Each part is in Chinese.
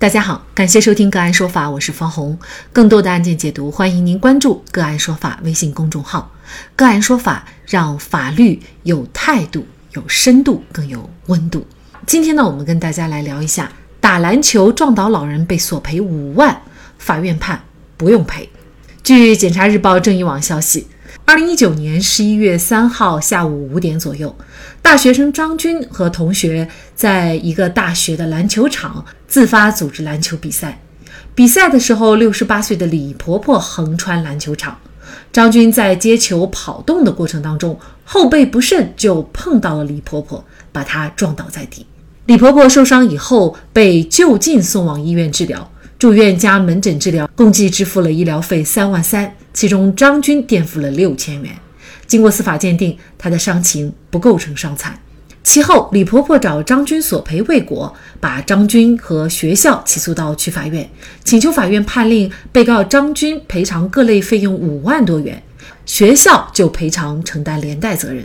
大家好，感谢收听个案说法，我是方红。更多的案件解读，欢迎您关注个案说法微信公众号。个案说法让法律有态度、有深度、更有温度。今天呢，我们跟大家来聊一下：打篮球撞倒老人被索赔五万，法院判不用赔。据检察日报正义网消息。二零一九年十一月三号下午五点左右，大学生张军和同学在一个大学的篮球场自发组织篮球比赛。比赛的时候，六十八岁的李婆婆横穿篮球场，张军在接球跑动的过程当中，后背不慎就碰到了李婆婆，把她撞倒在地。李婆婆受伤以后被就近送往医院治疗。住院加门诊治疗，共计支付了医疗费三万三，其中张军垫付了六千元。经过司法鉴定，他的伤情不构成伤残。其后，李婆婆找张军索赔未果，把张军和学校起诉到区法院，请求法院判令被告张军赔偿各类费用五万多元，学校就赔偿承担连带责任。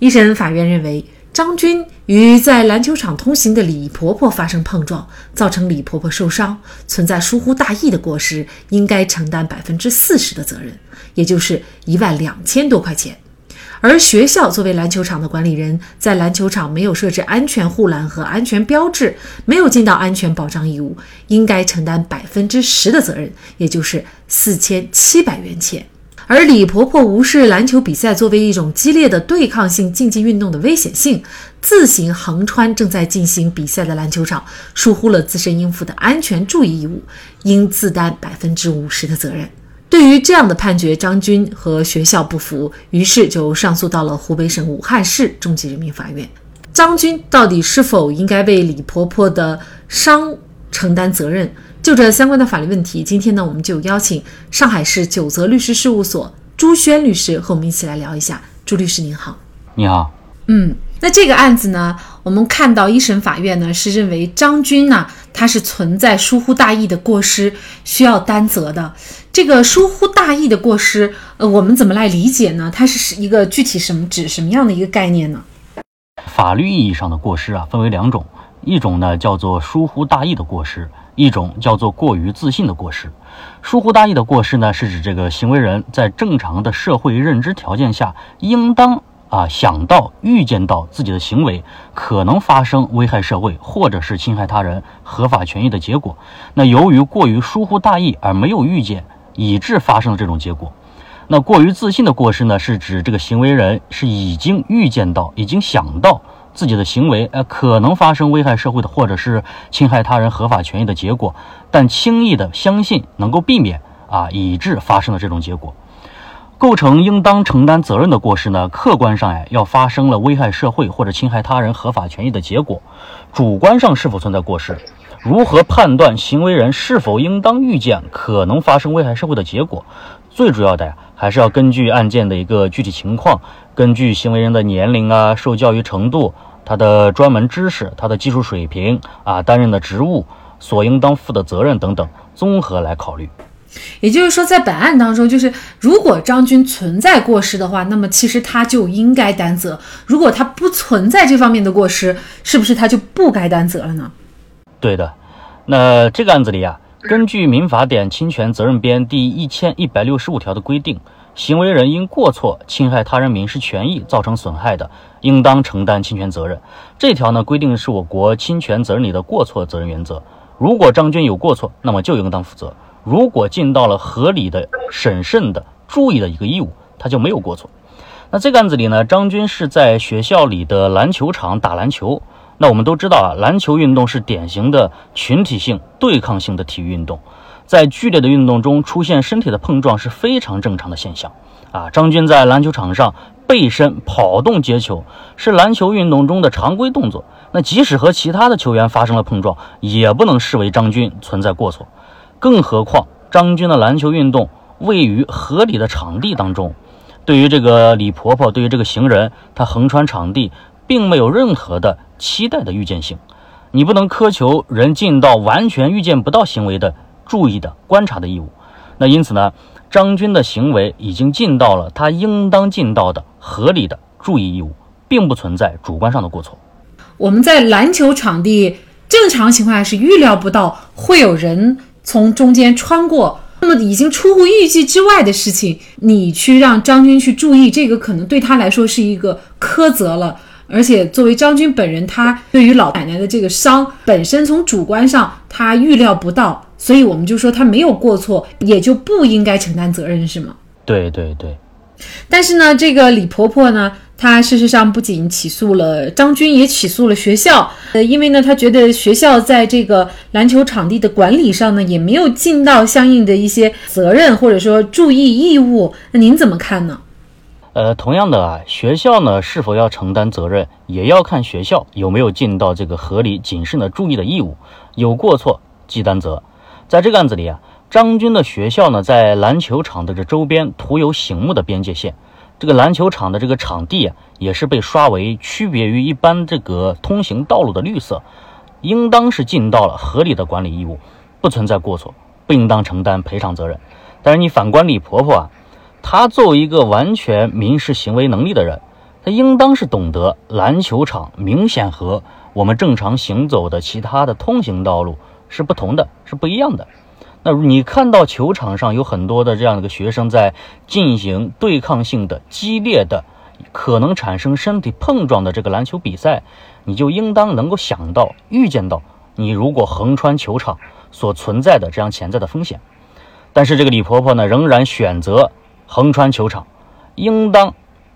一审法院认为。张军与在篮球场通行的李婆婆发生碰撞，造成李婆婆受伤，存在疏忽大意的过失，应该承担百分之四十的责任，也就是一万两千多块钱。而学校作为篮球场的管理人，在篮球场没有设置安全护栏和安全标志，没有尽到安全保障义务，应该承担百分之十的责任，也就是四千七百元钱。而李婆婆无视篮球比赛作为一种激烈的对抗性竞技运动的危险性，自行横穿正在进行比赛的篮球场，疏忽了自身应负的安全注意义务，应自担百分之五十的责任。对于这样的判决，张军和学校不服，于是就上诉到了湖北省武汉市中级人民法院。张军到底是否应该为李婆婆的伤承担责任？就这相关的法律问题，今天呢，我们就邀请上海市九泽律师事务所朱轩律师和我们一起来聊一下。朱律师您好，你好。嗯，那这个案子呢，我们看到一审法院呢是认为张军呢他是存在疏忽大意的过失，需要担责的。这个疏忽大意的过失，呃，我们怎么来理解呢？它是一个具体什么指什么样的一个概念呢？法律意义上的过失啊，分为两种，一种呢叫做疏忽大意的过失。一种叫做过于自信的过失，疏忽大意的过失呢，是指这个行为人在正常的社会认知条件下，应当啊想到、预见到自己的行为可能发生危害社会或者是侵害他人合法权益的结果。那由于过于疏忽大意而没有预见，以致发生了这种结果。那过于自信的过失呢，是指这个行为人是已经预见到、已经想到。自己的行为，呃，可能发生危害社会的，或者是侵害他人合法权益的结果，但轻易的相信能够避免啊，以致发生了这种结果，构成应当承担责任的过失呢？客观上呀，要发生了危害社会或者侵害他人合法权益的结果，主观上是否存在过失？如何判断行为人是否应当预见可能发生危害社会的结果？最主要的呀，还是要根据案件的一个具体情况，根据行为人的年龄啊、受教育程度。他的专门知识、他的技术水平啊，担任的职务所应当负的责任等等，综合来考虑。也就是说，在本案当中，就是如果张军存在过失的话，那么其实他就应该担责；如果他不存在这方面的过失，是不是他就不该担责了呢？对的。那这个案子里啊，根据《民法典侵权责任编》第一千一百六十五条的规定。行为人因过错侵害他人民事权益造成损害的，应当承担侵权责任。这条呢规定是我国侵权责任里的过错责任原则。如果张军有过错，那么就应当负责；如果尽到了合理的、审慎的、注意的一个义务，他就没有过错。那这个案子里呢，张军是在学校里的篮球场打篮球。那我们都知道啊，篮球运动是典型的群体性、对抗性的体育运动。在剧烈的运动中出现身体的碰撞是非常正常的现象，啊，张军在篮球场上背身跑动接球是篮球运动中的常规动作。那即使和其他的球员发生了碰撞，也不能视为张军存在过错。更何况张军的篮球运动位于合理的场地当中，对于这个李婆婆，对于这个行人，他横穿场地，并没有任何的期待的预见性。你不能苛求人尽到完全预见不到行为的。注意的观察的义务，那因此呢，张军的行为已经尽到了他应当尽到的合理的注意义务，并不存在主观上的过错。我们在篮球场地正常情况下是预料不到会有人从中间穿过。那么已经出乎预计之外的事情，你去让张军去注意，这个可能对他来说是一个苛责了。而且作为张军本人，他对于老奶奶的这个伤本身从主观上他预料不到，所以我们就说他没有过错，也就不应该承担责任，是吗？对对对。但是呢，这个李婆婆呢？她事实上不仅起诉了张军，也起诉了学校。呃，因为呢，她觉得学校在这个篮球场地的管理上呢，也没有尽到相应的一些责任或者说注意义务。那您怎么看呢？呃，同样的啊，学校呢是否要承担责任，也要看学校有没有尽到这个合理谨慎的注意的义务。有过错即担责。在这个案子里啊，张军的学校呢，在篮球场的这周边涂有醒目的边界线。这个篮球场的这个场地啊，也是被刷为区别于一般这个通行道路的绿色，应当是尽到了合理的管理义务，不存在过错，不应当承担赔偿责任。但是你反观李婆婆啊，他作为一个完全民事行为能力的人，他应当是懂得篮球场明显和我们正常行走的其他的通行道路是不同的，是不一样的。那你看到球场上有很多的这样的一个学生在进行对抗性的激烈的，可能产生身体碰撞的这个篮球比赛，你就应当能够想到、预见到，你如果横穿球场所存在的这样潜在的风险。但是这个李婆婆呢，仍然选择横穿球场，应当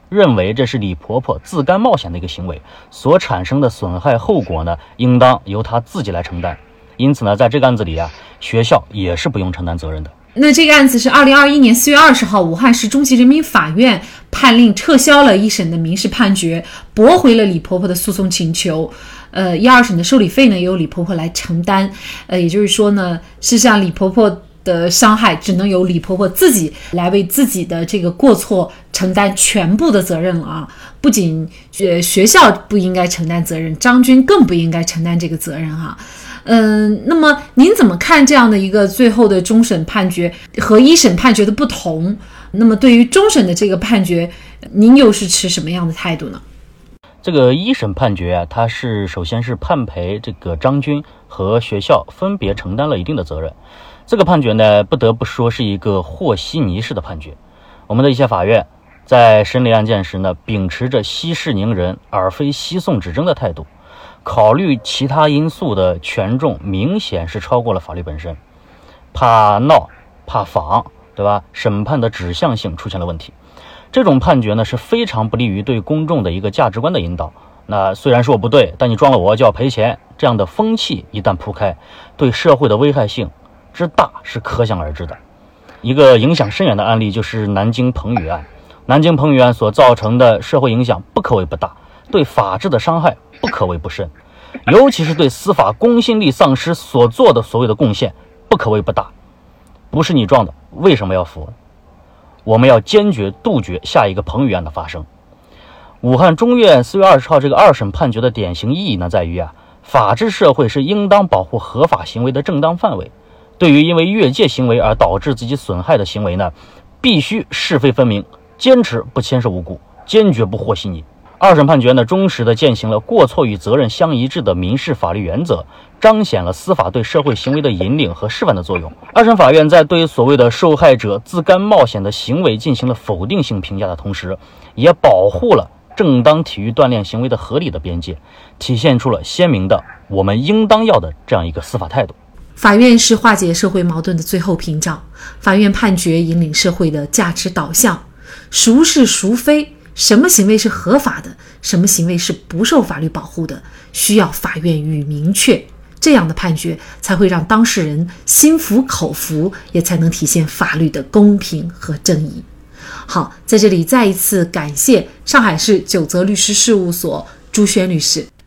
认为这是李婆婆自甘冒险的一个行为，所产生的损害后果呢，应当由她自己来承担。因此呢，在这个案子里啊，学校也是不用承担责任的。那这个案子是二零二一年四月二十号，武汉市中级人民法院判令撤销了一审的民事判决，驳回了李婆婆的诉讼请求。呃，一二审的受理费呢，由李婆婆来承担。呃，也就是说呢，事实上李婆婆的伤害只能由李婆婆自己来为自己的这个过错承担全部的责任了啊！不仅学学校不应该承担责任，张军更不应该承担这个责任哈。嗯，那么您怎么看这样的一个最后的终审判决和一审判决的不同？那么对于终审的这个判决，您又是持什么样的态度呢？这个一审判决啊，它是首先是判赔这个张军和学校分别承担了一定的责任。这个判决呢，不得不说是一个和稀泥式的判决。我们的一些法院在审理案件时呢，秉持着息事宁人而非息讼指争的态度。考虑其他因素的权重明显是超过了法律本身，怕闹怕仿，对吧？审判的指向性出现了问题，这种判决呢是非常不利于对公众的一个价值观的引导。那虽然说我不对，但你撞了我就要赔钱，这样的风气一旦铺开，对社会的危害性之大是可想而知的。一个影响深远的案例就是南京彭宇案，南京彭宇案所造成的社会影响不可谓不大。对法治的伤害不可谓不深，尤其是对司法公信力丧失所做的所谓的贡献不可谓不大。不是你撞的，为什么要扶？我们要坚决杜绝下一个彭宇案的发生。武汉中院四月二十号这个二审判决的典型意义呢，在于啊，法治社会是应当保护合法行为的正当范围。对于因为越界行为而导致自己损害的行为呢，必须是非分明，坚持不牵涉无辜，坚决不和稀泥。二审判决呢，忠实的践行了过错与责任相一致的民事法律原则，彰显了司法对社会行为的引领和示范的作用。二审法院在对所谓的受害者自甘冒险的行为进行了否定性评价的同时，也保护了正当体育锻炼行为的合理的边界，体现出了鲜明的我们应当要的这样一个司法态度。法院是化解社会矛盾的最后屏障，法院判决引领社会的价值导向，孰是孰非？什么行为是合法的，什么行为是不受法律保护的，需要法院予以明确。这样的判决才会让当事人心服口服，也才能体现法律的公平和正义。好，在这里再一次感谢上海市九泽律师事务所朱轩律师。